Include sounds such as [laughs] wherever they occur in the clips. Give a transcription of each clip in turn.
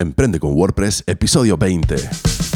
Emprende con WordPress, episodio 20.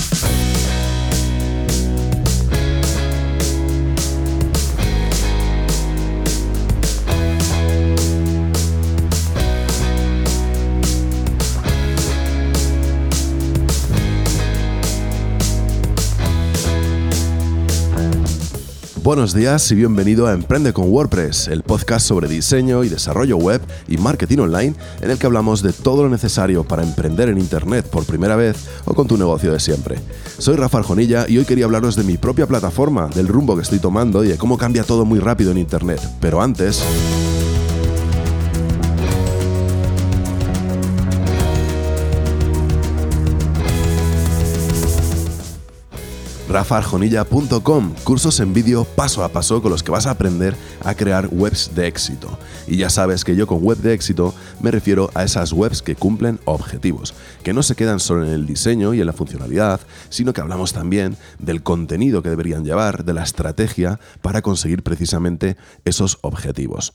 Buenos días y bienvenido a Emprende con WordPress, el podcast sobre diseño y desarrollo web y marketing online en el que hablamos de todo lo necesario para emprender en Internet por primera vez o con tu negocio de siempre. Soy Rafa Arjonilla y hoy quería hablaros de mi propia plataforma, del rumbo que estoy tomando y de cómo cambia todo muy rápido en Internet. Pero antes... rafarjonilla.com, cursos en vídeo paso a paso con los que vas a aprender a crear webs de éxito. Y ya sabes que yo con web de éxito me refiero a esas webs que cumplen objetivos, que no se quedan solo en el diseño y en la funcionalidad, sino que hablamos también del contenido que deberían llevar, de la estrategia para conseguir precisamente esos objetivos.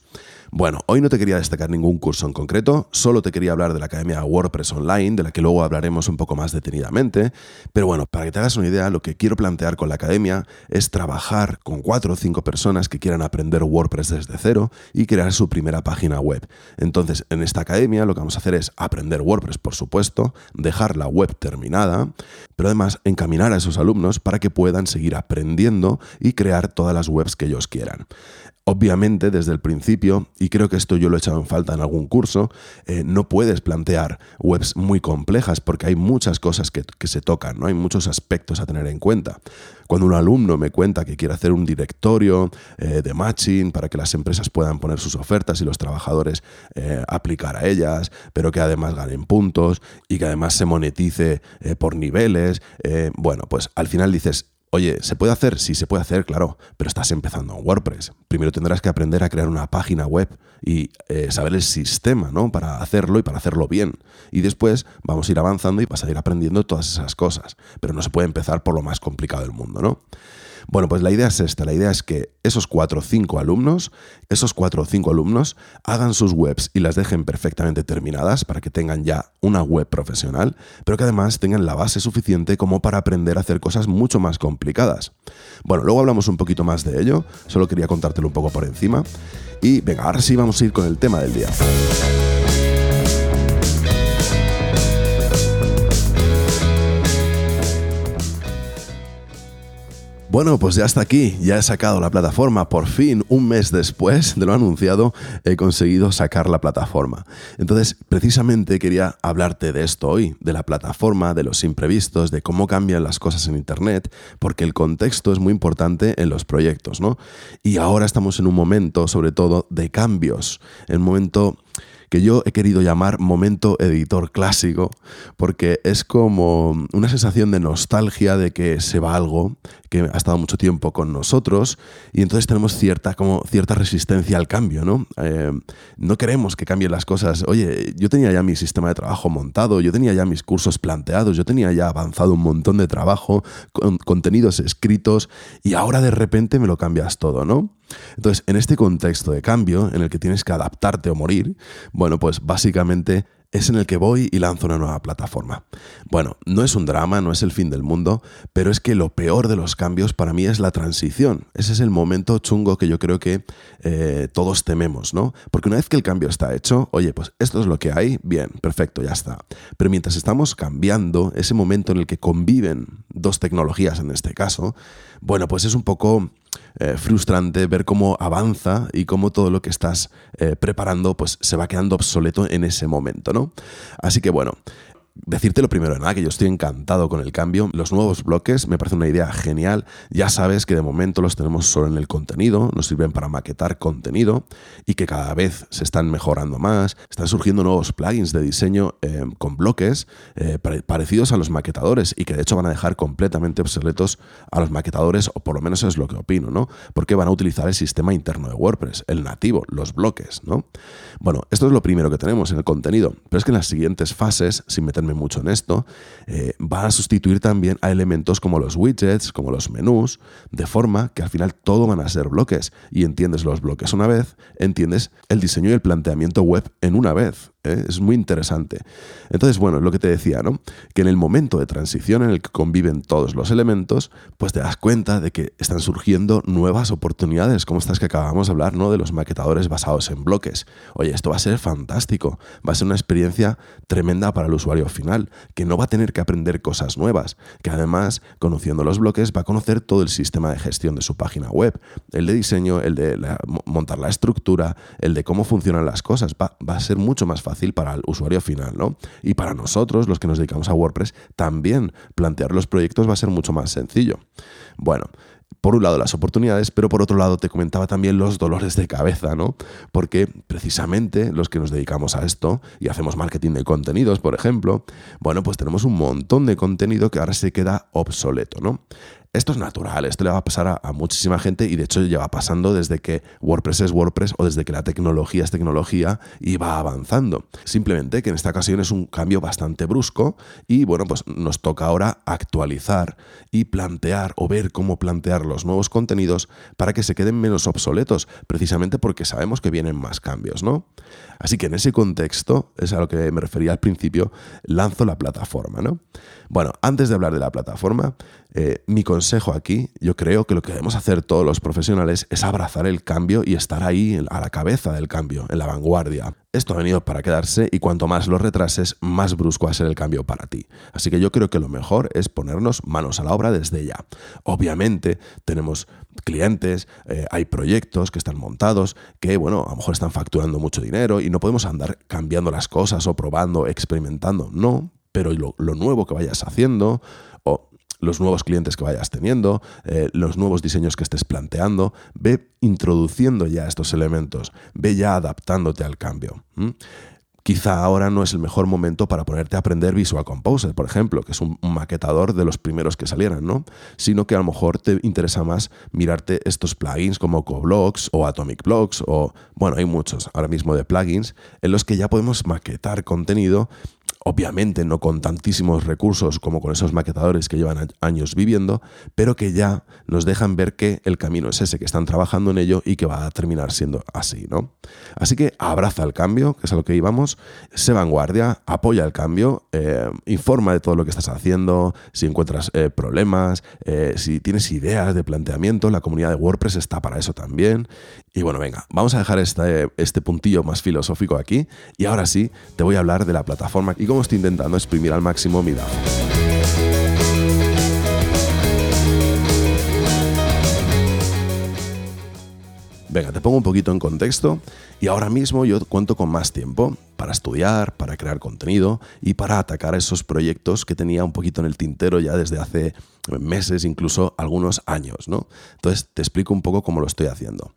Bueno, hoy no te quería destacar ningún curso en concreto, solo te quería hablar de la Academia WordPress Online, de la que luego hablaremos un poco más detenidamente, pero bueno, para que te hagas una idea, lo que quiero plantear con la Academia es trabajar con cuatro o cinco personas que quieran aprender WordPress desde cero y crear su primera página web. Entonces, en esta Academia lo que vamos a hacer es aprender WordPress, por supuesto, dejar la web terminada, pero además encaminar a esos alumnos para que puedan seguir aprendiendo y crear todas las webs que ellos quieran. Obviamente, desde el principio, y creo que esto yo lo he echado en falta en algún curso, eh, no puedes plantear webs muy complejas porque hay muchas cosas que, se tocan, ¿no? hay muchos aspectos a tener en cuenta. Cuando un alumno me cuenta que quiere hacer un directorio eh, de matching para que las empresas puedan poner sus ofertas y los trabajadores eh, aplicar a ellas, pero que además ganen puntos y que además se monetice por niveles, bueno, pues al final dices, Oye, ¿se puede hacer? Sí, se puede hacer, claro, pero estás empezando en WordPress. Primero tendrás que aprender a crear una página web y eh, saber el sistema, ¿no? Para hacerlo y para hacerlo bien. Y después vamos a ir avanzando y vas a ir aprendiendo todas esas cosas. Pero no se puede empezar por lo más complicado del mundo, ¿no? Bueno, pues la idea es esta, la idea es que esos cuatro o cinco alumnos, esos cuatro o cinco alumnos hagan sus webs y las dejen perfectamente terminadas para que tengan ya una web profesional, pero que además tengan la base suficiente como para aprender a hacer cosas mucho más complicadas. Bueno, luego hablamos un poquito más de ello, solo quería contártelo un poco por encima. Y venga, ahora sí vamos a ir con el tema del día. Bueno, pues ya está aquí, ya he sacado la plataforma, por fin, un mes después de lo anunciado, he conseguido sacar la plataforma. Entonces, precisamente quería hablarte de esto hoy, de la plataforma, de los imprevistos, de cómo cambian las cosas en Internet, porque el contexto es muy importante en los proyectos, ¿no? Y ahora estamos en un momento, sobre todo, de cambios, el momento que yo he querido llamar momento editor clásico, porque es como una sensación de nostalgia de que se va algo que ha estado mucho tiempo con nosotros y entonces tenemos cierta, como cierta resistencia al cambio, ¿no? Eh, no queremos que cambien las cosas. Oye, yo tenía ya mi sistema de trabajo montado, yo tenía ya mis cursos planteados, yo tenía ya avanzado un montón de trabajo, con contenidos escritos y ahora de repente me lo cambias todo, ¿no? Entonces, en este contexto de cambio, en el que tienes que adaptarte o morir, bueno, pues básicamente es en el que voy y lanzo una nueva plataforma. Bueno, no es un drama, no es el fin del mundo, pero es que lo peor de los cambios para mí es la transición. Ese es el momento chungo que yo creo que eh, todos tememos, ¿no? Porque una vez que el cambio está hecho, oye, pues esto es lo que hay, bien, perfecto, ya está. Pero mientras estamos cambiando, ese momento en el que conviven dos tecnologías en este caso, bueno, pues es un poco eh, frustrante ver cómo avanza y cómo todo lo que estás eh, preparando pues se va quedando obsoleto en ese momento, ¿no? Así que bueno, Decirte lo primero de nada, que yo estoy encantado con el cambio. Los nuevos bloques me parece una idea genial. Ya sabes que de momento los tenemos solo en el contenido, nos sirven para maquetar contenido y que cada vez se están mejorando más. Están surgiendo nuevos plugins de diseño eh, con bloques eh, parecidos a los maquetadores y que de hecho van a dejar completamente obsoletos a los maquetadores, o por lo menos es lo que opino, ¿no? Porque van a utilizar el sistema interno de WordPress, el nativo, los bloques, ¿no? Bueno, esto es lo primero que tenemos en el contenido, pero es que en las siguientes fases, sin meterme mucho en esto, eh, va a sustituir también a elementos como los widgets, como los menús, de forma que al final todo van a ser bloques. Y entiendes los bloques una vez, entiendes el diseño y el planteamiento web en una vez. ¿Eh? Es muy interesante. Entonces, bueno, lo que te decía, ¿no? Que en el momento de transición en el que conviven todos los elementos, pues te das cuenta de que están surgiendo nuevas oportunidades, como estas que acabamos de hablar, ¿no? De los maquetadores basados en bloques. Oye, esto va a ser fantástico, va a ser una experiencia tremenda para el usuario final, que no va a tener que aprender cosas nuevas, que además, conociendo los bloques, va a conocer todo el sistema de gestión de su página web, el de diseño, el de montar la estructura, el de cómo funcionan las cosas. Va, va a ser mucho más fácil fácil para el usuario final, ¿no? Y para nosotros, los que nos dedicamos a WordPress, también plantear los proyectos va a ser mucho más sencillo. Bueno, por un lado las oportunidades, pero por otro lado te comentaba también los dolores de cabeza, ¿no? Porque precisamente los que nos dedicamos a esto y hacemos marketing de contenidos, por ejemplo, bueno, pues tenemos un montón de contenido que ahora se queda obsoleto, ¿no? Esto es natural, esto le va a pasar a, muchísima gente y de hecho lleva pasando desde que WordPress es WordPress o desde que la tecnología es tecnología y va avanzando. Simplemente que en esta ocasión es un cambio bastante brusco y bueno, pues nos toca ahora actualizar y plantear o ver cómo plantear los nuevos contenidos para que se queden menos obsoletos, precisamente porque sabemos que vienen más cambios, ¿no? Así que en ese contexto, es a lo que me refería al principio, lanzo la plataforma, ¿no? Bueno, antes de hablar de la plataforma, eh, mi consejo aquí, yo creo que lo que debemos hacer todos los profesionales es abrazar el cambio y estar ahí a la cabeza del cambio, en la vanguardia. Esto ha venido para quedarse y cuanto más lo retrases, más brusco va a ser el cambio para ti. Así que yo creo que lo mejor es ponernos manos a la obra desde ya. Obviamente tenemos clientes, eh, hay proyectos que están montados, que bueno, a lo mejor están facturando mucho dinero y no podemos andar cambiando las cosas o probando, experimentando. No, pero lo, nuevo que vayas haciendo los nuevos clientes que vayas teniendo, eh, los nuevos diseños que estés planteando, ve introduciendo ya estos elementos, ve ya adaptándote al cambio. Quizá ahora no es el mejor momento para ponerte a aprender Visual Composer, por ejemplo, que es un, maquetador de los primeros que salieran, ¿no? Sino que a lo mejor te interesa más mirarte estos plugins como CoBlocks o Atomic Blocks o, bueno, hay muchos ahora mismo de plugins en los que ya podemos maquetar contenido obviamente no con tantísimos recursos como con esos maquetadores que llevan años viviendo, pero que ya nos dejan ver que el camino es ese, que están trabajando en ello y que va a terminar siendo así, ¿no? Así que abraza el cambio, que es a lo que íbamos, sé vanguardia, apoya el cambio, eh, informa de todo lo que estás haciendo, si encuentras eh, problemas, eh, si tienes ideas de planteamiento, la comunidad de WordPress está para eso también. Y bueno, venga, vamos a dejar este, este puntillo más filosófico aquí y ahora sí te voy a hablar de la plataforma cómo estoy intentando exprimir al máximo mi DAO. Venga, te pongo un poquito en contexto y ahora mismo yo cuento con más tiempo para estudiar, para crear contenido y para atacar esos proyectos que tenía un poquito en el tintero ya desde hace meses, incluso algunos años, ¿no? Entonces te explico un poco cómo lo estoy haciendo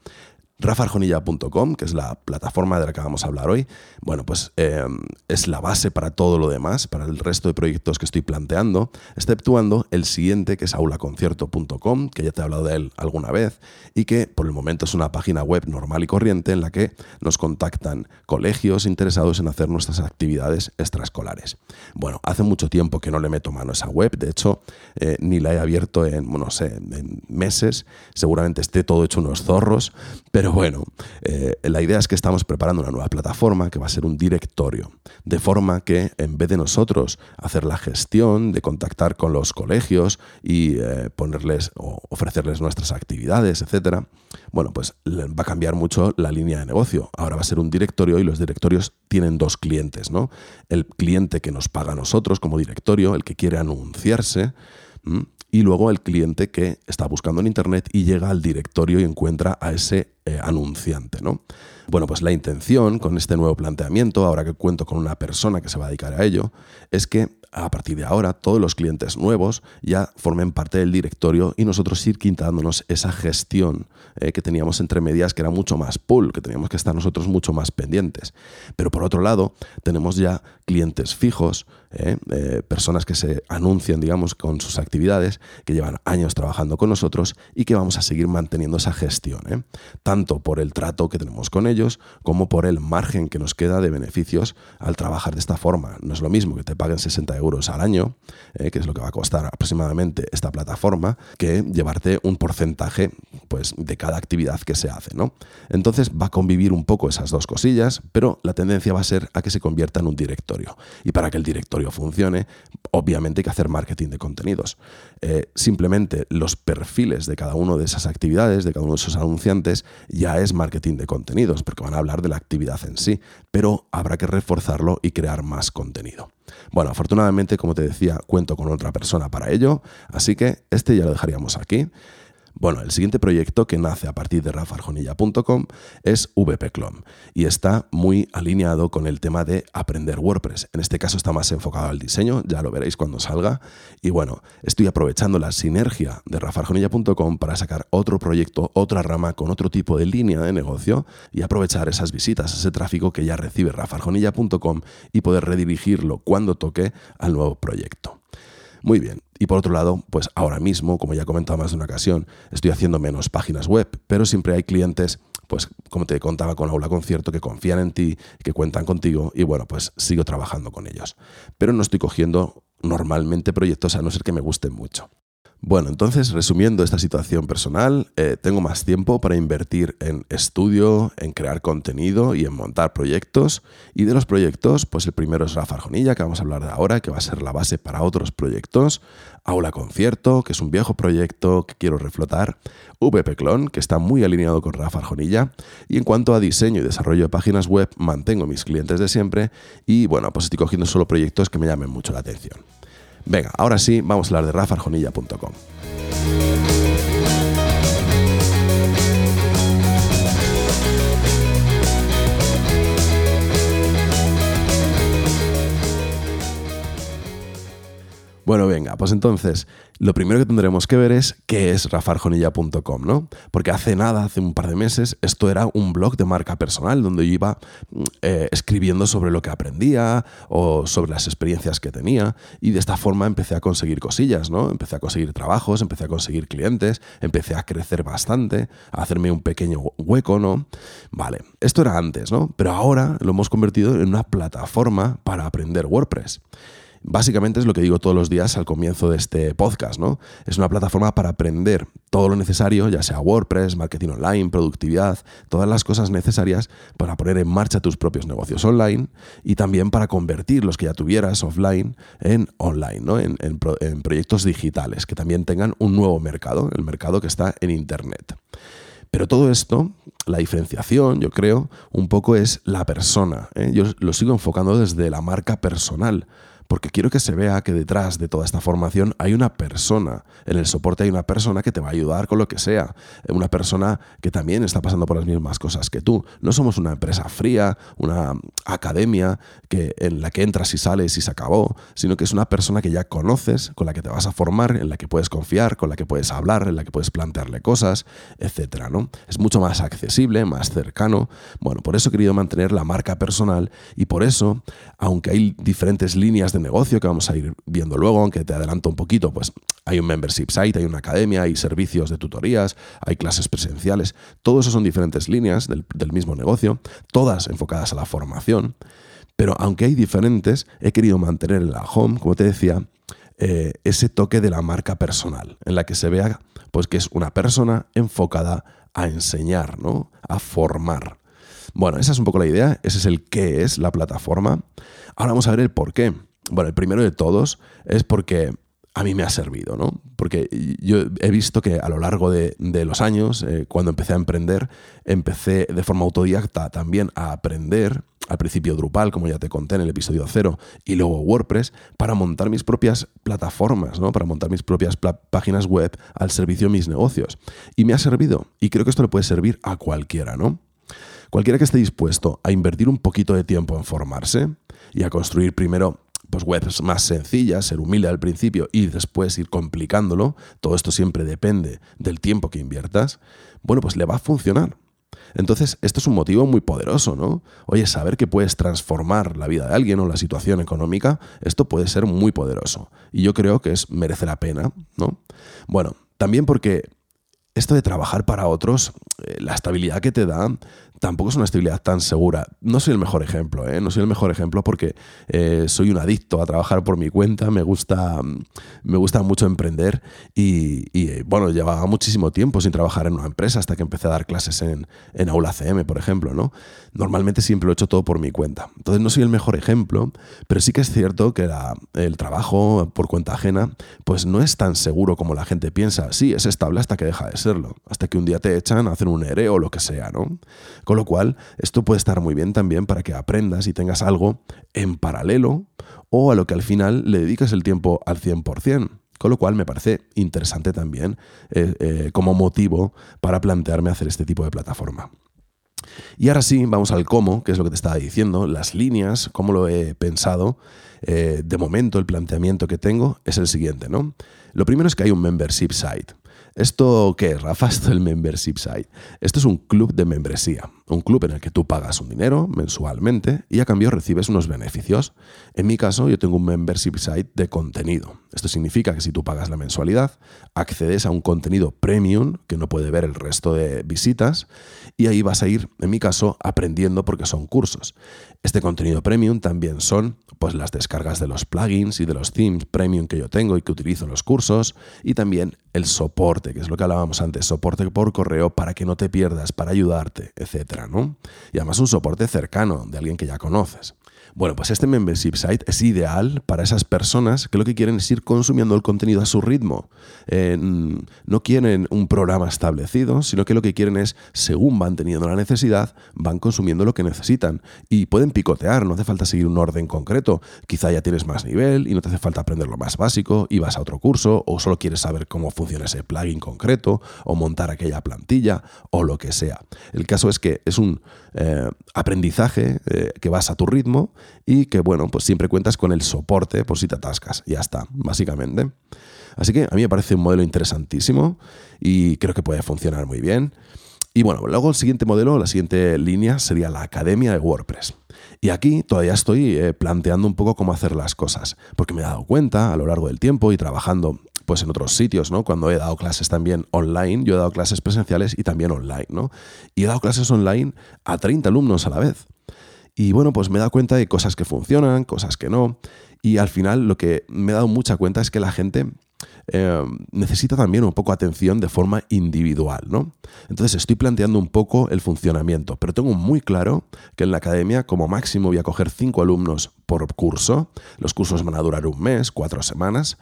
rafarjonilla.com, que es la plataforma de la que vamos a hablar hoy, bueno, pues eh, es la base para todo lo demás, para el resto de proyectos que estoy planteando, exceptuando el siguiente, que es aulaconcierto.com, que ya te he hablado de él alguna vez, y que por el momento es una página web normal y corriente en la que nos contactan colegios interesados en hacer nuestras actividades extraescolares. Bueno, hace mucho tiempo que no le meto mano a esa web, de hecho, eh, ni la he abierto en, no sé, en meses, seguramente esté todo hecho unos zorros, pero bueno, eh, la idea es que estamos preparando una nueva plataforma que va a ser un directorio, de forma que en vez de nosotros hacer la gestión, de contactar con los colegios y eh, ponerles o ofrecerles nuestras actividades, etcétera, bueno, pues va a cambiar mucho la línea de negocio. Ahora va a ser un directorio y los directorios tienen dos clientes, ¿no? El cliente que nos paga a nosotros como directorio, el que quiere anunciarse, y luego el cliente que está buscando en Internet y llega al directorio y encuentra a ese eh, anunciante. ¿no? Bueno, pues la intención con este nuevo planteamiento, ahora que cuento con una persona que se va a dedicar a ello, es que a partir de ahora todos los clientes nuevos ya formen parte del directorio y nosotros ir quitándonos esa gestión eh, que teníamos entre medias, que era mucho más pull, que teníamos que estar nosotros mucho más pendientes. Pero por otro lado, tenemos ya clientes fijos, eh, personas que se anuncian, digamos, con sus actividades, que llevan años trabajando con nosotros y que vamos a seguir manteniendo esa gestión tanto por el trato que tenemos con ellos como por el margen que nos queda de beneficios al trabajar de esta forma. No es lo mismo que te paguen 60 euros al año, eh, que es lo que va a costar aproximadamente esta plataforma, que llevarte un porcentaje pues, de cada actividad que se hace. ¿no? Entonces va a convivir un poco esas dos cosillas, pero la tendencia va a ser a que se convierta en un directorio. Y para que el directorio funcione, obviamente hay que hacer marketing de contenidos. Eh, simplemente los perfiles de cada una de esas actividades, de cada uno de esos anunciantes, ya es marketing de contenidos, porque van a hablar de la actividad en sí, pero habrá que reforzarlo y crear más contenido. Bueno, afortunadamente, como te decía, cuento con otra persona para ello, así que este ya lo dejaríamos aquí. Bueno, el siguiente proyecto que nace a partir de rafarjonilla.com es VPClone y está muy alineado con el tema de aprender WordPress. En este caso está más enfocado al diseño, ya lo veréis cuando salga. Y bueno, estoy aprovechando la sinergia de rafarjonilla.com para sacar otro proyecto, otra rama con otro tipo de línea de negocio y aprovechar esas visitas, ese tráfico que ya recibe rafarjonilla.com y poder redirigirlo cuando toque al nuevo proyecto. Muy bien. Y por otro lado, pues ahora mismo, como ya he comentado más de una ocasión, estoy haciendo menos páginas web, pero siempre hay clientes, pues como te contaba con Aula Concierto, que confían en ti, que cuentan contigo y bueno, pues sigo trabajando con ellos. Pero no estoy cogiendo normalmente proyectos a no ser que me gusten mucho. Bueno, entonces, resumiendo esta situación personal, eh, tengo más tiempo para invertir en estudio, en crear contenido y en montar proyectos. Y de los proyectos, pues el primero es Rafa Arjonilla, que vamos a hablar de ahora, que va a ser la base para otros proyectos. Aula Concierto, que es un viejo proyecto que quiero reflotar. VP Clone, que está muy alineado con Rafa Arjonilla. Y en cuanto a diseño y desarrollo de páginas web, mantengo mis clientes de siempre. Y bueno, pues estoy cogiendo solo proyectos que me llamen mucho la atención. Venga, ahora sí, vamos a hablar de rafarjonilla.com. Bueno, venga, pues entonces, lo primero que tendremos que ver es qué es rafarjonilla.com, ¿no? Porque hace nada, hace un par de meses, esto era un blog de marca personal donde yo iba mm, eh, escribiendo sobre lo que aprendía o sobre las experiencias que tenía y de esta forma empecé a conseguir cosillas, ¿no? Empecé a conseguir trabajos, empecé a conseguir clientes, empecé a crecer bastante, a hacerme un pequeño hueco, ¿no? Vale, esto era antes, ¿no? Pero ahora lo hemos convertido en una plataforma para aprender WordPress. Básicamente es lo que digo todos los días al comienzo de este podcast, ¿no? Es una plataforma para aprender todo lo necesario, ya sea WordPress, marketing online, productividad, todas las cosas necesarias para poner en marcha tus propios negocios online y también para convertir los que ya tuvieras offline en online, ¿no? en, proyectos digitales que también tengan un nuevo mercado, el mercado que está en Internet. Pero todo esto, la diferenciación, yo creo, un poco es la persona. ¿eh? Yo lo sigo enfocando desde la marca personal porque quiero que se vea que detrás de toda esta formación hay una persona, en el soporte hay una persona que te va a ayudar con lo que sea, una persona que también está pasando por las mismas cosas que tú. No somos una empresa fría, una academia que, en la que entras y sales y se acabó, sino que es una persona que ya conoces, con la que te vas a formar, en la que puedes confiar, con la que puedes hablar, en la que puedes plantearle cosas, etc. ¿no? Es mucho más accesible, más cercano. Bueno, por eso he querido mantener la marca personal y por eso, aunque hay diferentes líneas de negocio que vamos a ir viendo luego, aunque te adelanto un poquito, pues hay un membership site, hay una academia, hay servicios de tutorías, hay clases presenciales, todo eso son diferentes líneas del, mismo negocio, todas enfocadas a la formación, pero aunque hay diferentes, he querido mantener en la home, como te decía, eh, ese toque de la marca personal, en la que se vea pues, que es una persona enfocada a enseñar, ¿no? a formar. Bueno, esa es un poco la idea, ese es el qué es la plataforma. Ahora vamos a ver el por qué. Bueno, el primero de todos es porque a mí me ha servido, ¿no? Porque yo he visto que a lo largo de, los años, eh, cuando empecé a emprender, empecé de forma autodidacta también a aprender, al principio Drupal, como ya te conté en el episodio cero, y luego WordPress, para montar mis propias plataformas, ¿no? Para montar mis propias páginas web al servicio de mis negocios. Y me ha servido, y creo que esto le puede servir a cualquiera, ¿no? Cualquiera que esté dispuesto a invertir un poquito de tiempo en formarse y a construir primero pues webs más sencillas, ser humilde al principio y después ir complicándolo, todo esto siempre depende del tiempo que inviertas, bueno, pues le va a funcionar. Entonces, esto es un motivo muy poderoso, ¿no? Oye, saber que puedes transformar la vida de alguien o la situación económica, esto puede ser muy poderoso. Y yo creo que es, merece la pena, ¿no? Bueno, también porque esto de trabajar para otros, eh, la estabilidad que te da, tampoco es una estabilidad tan segura. No soy el mejor ejemplo, ¿eh? no soy el mejor ejemplo porque eh, soy un adicto a trabajar por mi cuenta, me gusta, me gusta mucho emprender y, bueno, llevaba muchísimo tiempo sin trabajar en una empresa hasta que empecé a dar clases en, en Aula CM, por ejemplo. ¿no? Normalmente siempre lo he hecho todo por mi cuenta. Entonces no soy el mejor ejemplo, pero sí que es cierto que el trabajo por cuenta ajena pues no es tan seguro como la gente piensa. Sí, es estable hasta que deja de serlo, hasta que un día te echan, hacen un ERE o lo que sea, ¿no? Lo cual, esto puede estar muy bien también para que aprendas y tengas algo en paralelo o a lo que al final le dedicas el tiempo al 100%. Con lo cual me parece interesante también eh, eh, como motivo para plantearme hacer este tipo de plataforma. Y ahora sí, vamos al cómo, que es lo que te estaba diciendo, las líneas, cómo lo he pensado. Eh, de momento, el planteamiento que tengo es el siguiente, ¿no? Lo primero es que hay un membership site. ¿Esto qué es, Rafa? [laughs] Esto es el membership site. Esto es un club de membresía, un club en el que tú pagas un dinero mensualmente y a cambio recibes unos beneficios. En mi caso, yo tengo un membership site de contenido. Esto significa que si tú pagas la mensualidad, accedes a un contenido premium que no puede ver el resto de visitas y ahí vas a ir, en mi caso, aprendiendo porque son cursos. Este contenido premium también son pues las descargas de los plugins y de los themes premium que yo tengo y que utilizo en los cursos y también el soporte, que es lo que hablábamos antes, soporte por correo para que no te pierdas, para ayudarte, Y además un soporte cercano de alguien que ya conoces. Bueno, pues este membership site es ideal para esas personas que lo que quieren es ir consumiendo el contenido a su ritmo. Eh, no quieren un programa establecido, sino que lo que quieren es, según van teniendo la necesidad, van consumiendo lo que necesitan. Y pueden picotear, no hace falta seguir un orden concreto. Quizá ya tienes más nivel y no te hace falta aprender lo más básico y vas a otro curso, o solo quieres saber cómo funciona ese plugin concreto, o montar aquella plantilla, o lo que sea. El caso es que es un eh, aprendizaje eh, que vas a tu ritmo y que, bueno, pues siempre cuentas con el soporte por si te atascas. Ya está, básicamente. Así que a mí me parece un modelo interesantísimo y creo que puede funcionar muy bien. Y bueno, luego el siguiente modelo, la siguiente línea sería la Academia de WordPress. Y aquí todavía estoy eh, planteando un poco cómo hacer las cosas, porque me he dado cuenta a lo largo del tiempo y trabajando pues en otros sitios, ¿no? Cuando he dado clases también online, yo he dado clases presenciales y también online, ¿no? Y he dado clases online a 30 alumnos a la vez. Y bueno, pues me he dado cuenta de cosas que funcionan, cosas que no. Y al final lo que me he dado mucha cuenta es que la gente eh, necesita también un poco atención de forma individual, ¿no? Entonces estoy planteando un poco el funcionamiento, pero tengo muy claro que en la academia como máximo voy a coger cinco alumnos por curso. Los cursos van a durar un mes, cuatro semanas.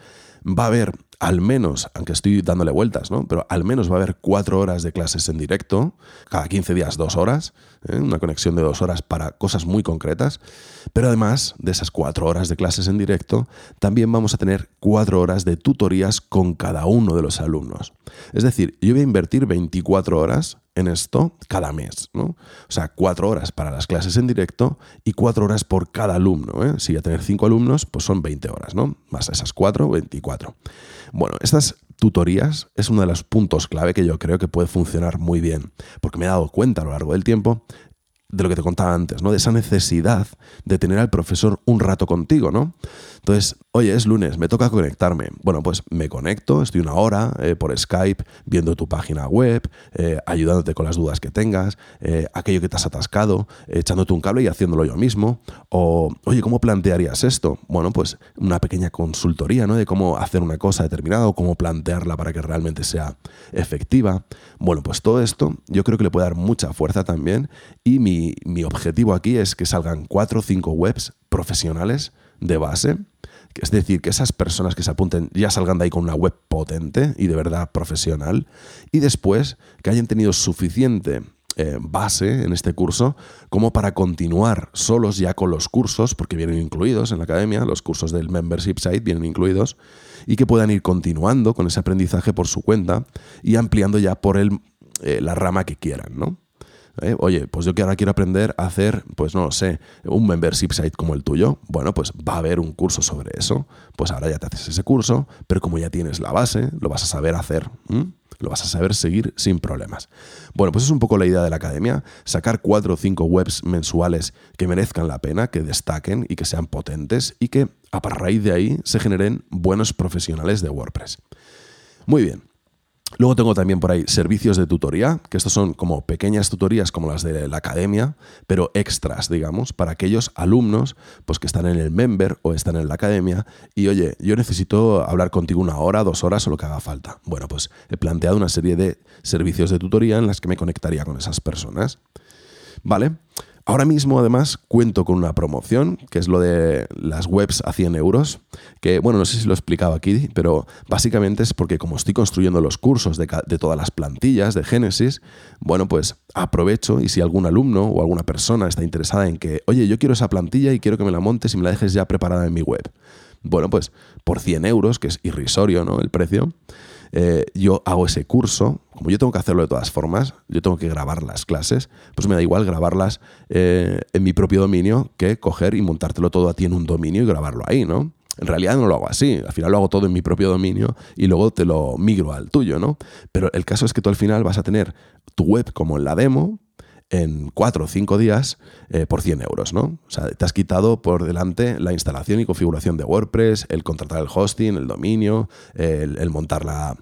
Va a haber al menos, aunque estoy dándole vueltas, ¿no? Pero al menos va a haber cuatro horas de clases en directo, cada 15 días dos horas, ¿eh? una conexión de dos horas para cosas muy concretas. Pero además de esas cuatro horas de clases en directo, también vamos a tener cuatro horas de tutorías con cada uno de los alumnos. Es decir, yo voy a invertir 24 horas en esto cada mes, ¿no? O sea, cuatro horas para las clases en directo y cuatro horas por cada alumno. ¿eh? Si voy a tener cinco alumnos, pues son 20 horas, ¿no? Más esas cuatro, 24. Bueno, estas tutorías es uno de los puntos clave que yo creo que puede funcionar muy bien, porque me he dado cuenta a lo largo del tiempo de lo que te contaba antes, ¿no? De esa necesidad de tener al profesor un rato contigo, ¿no? Entonces, oye, es lunes, me toca conectarme. Bueno, pues me conecto, estoy una hora eh, por Skype viendo tu página web, eh, ayudándote con las dudas que tengas, eh, aquello que te has atascado, echándote un cable y haciéndolo yo mismo. O, oye, ¿cómo plantearías esto? Bueno, pues una pequeña consultoría, ¿no? De cómo hacer una cosa determinada o cómo plantearla para que realmente sea efectiva. Bueno, pues todo esto yo creo que le puede dar mucha fuerza también y mi, mi objetivo aquí es que salgan cuatro o cinco webs profesionales de base. Es decir, que esas personas que se apunten ya salgan de ahí con una web potente y de verdad profesional. Y después que hayan tenido suficiente eh, base en este curso como para continuar solos ya con los cursos, porque vienen incluidos en la academia, los cursos del membership site vienen incluidos, y que puedan ir continuando con ese aprendizaje por su cuenta y ampliando ya por el, eh, la rama que quieran, ¿no? ¿Eh? Oye, pues yo que ahora quiero aprender a hacer, pues no lo sé, un membership site como el tuyo. Bueno, pues va a haber un curso sobre eso. Pues ahora ya te haces ese curso, pero como ya tienes la base, lo vas a saber hacer. Lo vas a saber seguir sin problemas. Bueno, pues es un poco la idea de la academia, sacar cuatro o cinco webs mensuales que merezcan la pena, que destaquen y que sean potentes y que a raíz de ahí se generen buenos profesionales de WordPress. Muy bien. Luego tengo también por ahí servicios de tutoría, que estos son como pequeñas tutorías como las de la academia, pero extras, digamos, para aquellos alumnos pues, que están en el member o están en la academia y oye, yo necesito hablar contigo una hora, dos horas o lo que haga falta. Bueno, pues he planteado una serie de servicios de tutoría en las que me conectaría con esas personas. ¿Vale? Ahora mismo, además, cuento con una promoción, que es lo de las webs a 100 euros, que, bueno, no sé si lo he explicado aquí, pero básicamente es porque como estoy construyendo los cursos de, todas las plantillas de Génesis, bueno, pues aprovecho y si algún alumno o alguna persona está interesada en que, oye, yo quiero esa plantilla y quiero que me la montes y me la dejes ya preparada en mi web. Bueno, pues por 100 euros, que es irrisorio, ¿no? El precio, eh, yo hago ese curso, como yo tengo que hacerlo de todas formas, yo tengo que grabar las clases, pues me da igual grabarlas eh, en mi propio dominio que coger y montártelo todo a ti en un dominio y grabarlo ahí, ¿no? En realidad no lo hago así, al final lo hago todo en mi propio dominio y luego te lo migro al tuyo, ¿no? Pero el caso es que tú al final vas a tener tu web como en la demo, en cuatro o cinco días eh, por 100 euros, ¿no? O sea, te has quitado por delante la instalación y configuración de WordPress, el contratar el hosting, el dominio, el, montar la,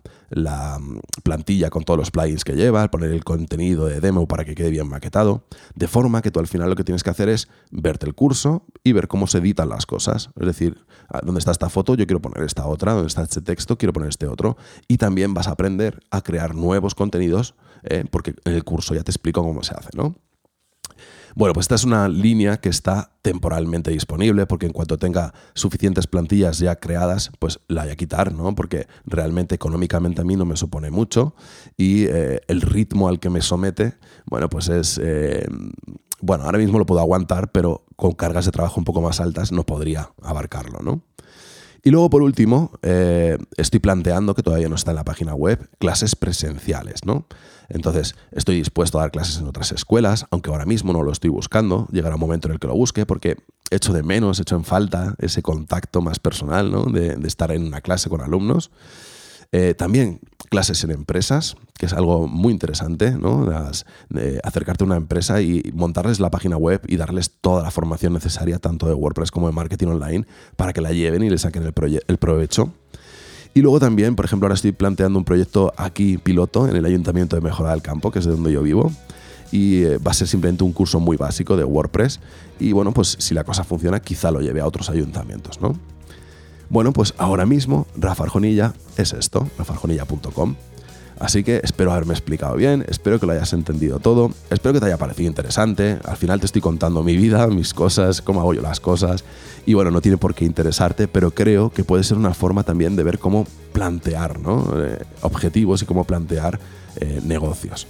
mm, plantilla con todos los plugins que lleva, el poner el contenido de demo para que quede bien maquetado, de forma que tú al final lo que tienes que hacer es verte el curso y ver cómo se editan las cosas. Es decir, ah, dónde está esta foto, yo quiero poner esta otra, dónde está este texto, quiero poner este otro. Y también vas a aprender a crear nuevos contenidos ¿eh? porque en el curso ya te explico cómo se hace, ¿no? Bueno, pues esta es una línea que está temporalmente disponible porque en cuanto tenga suficientes plantillas ya creadas, pues la voy a quitar, ¿no? Porque realmente económicamente a mí no me supone mucho y eh, el ritmo al que me somete, bueno, pues es... Eh, bueno, ahora mismo lo puedo aguantar, pero con cargas de trabajo un poco más altas no podría abarcarlo, ¿no? Y luego, por último, estoy planteando, que todavía no está en la página web, clases presenciales, ¿no? Entonces, estoy dispuesto a dar clases en otras escuelas, aunque ahora mismo no lo estoy buscando. Llegará un momento en el que lo busque porque echo de menos, echo en falta ese contacto más personal, ¿no? de, estar en una clase con alumnos. Eh, también clases en empresas, que es algo muy interesante, ¿no? acercarte a una empresa y montarles la página web y darles toda la formación necesaria, tanto de WordPress como de marketing online, para que la lleven y le saquen el provecho. Y luego también, por ejemplo, ahora estoy planteando un proyecto aquí piloto en el Ayuntamiento de Mejora del Campo, que es de donde yo vivo. Y eh, va a ser simplemente un curso muy básico de WordPress. Y bueno, pues si la cosa funciona, quizá lo lleve a otros ayuntamientos, ¿no? Bueno, pues ahora mismo Rafa Arjonilla es esto, rafarjonilla.com. Así que espero haberme explicado bien, espero que lo hayas entendido todo, espero que te haya parecido interesante. Al final te estoy contando mi vida, mis cosas, cómo hago yo las cosas. Y bueno, no tiene por qué interesarte, pero creo que puede ser una forma también de ver cómo plantear eh, objetivos y cómo plantear eh, negocios.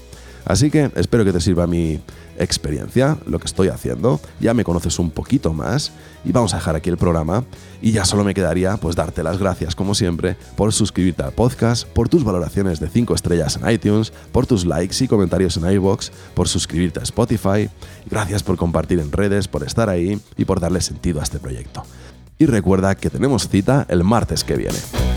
Así que espero que te sirva mi experiencia, lo que estoy haciendo. Ya me conoces un poquito más y vamos a dejar aquí el programa. Y ya solo me quedaría pues darte las gracias, como siempre, por suscribirte al podcast, por tus valoraciones de 5 estrellas en iTunes, por tus likes y comentarios en iVoox, por suscribirte a Spotify. Gracias por compartir en redes, por estar ahí y por darle sentido a este proyecto. Y recuerda que tenemos cita el martes que viene.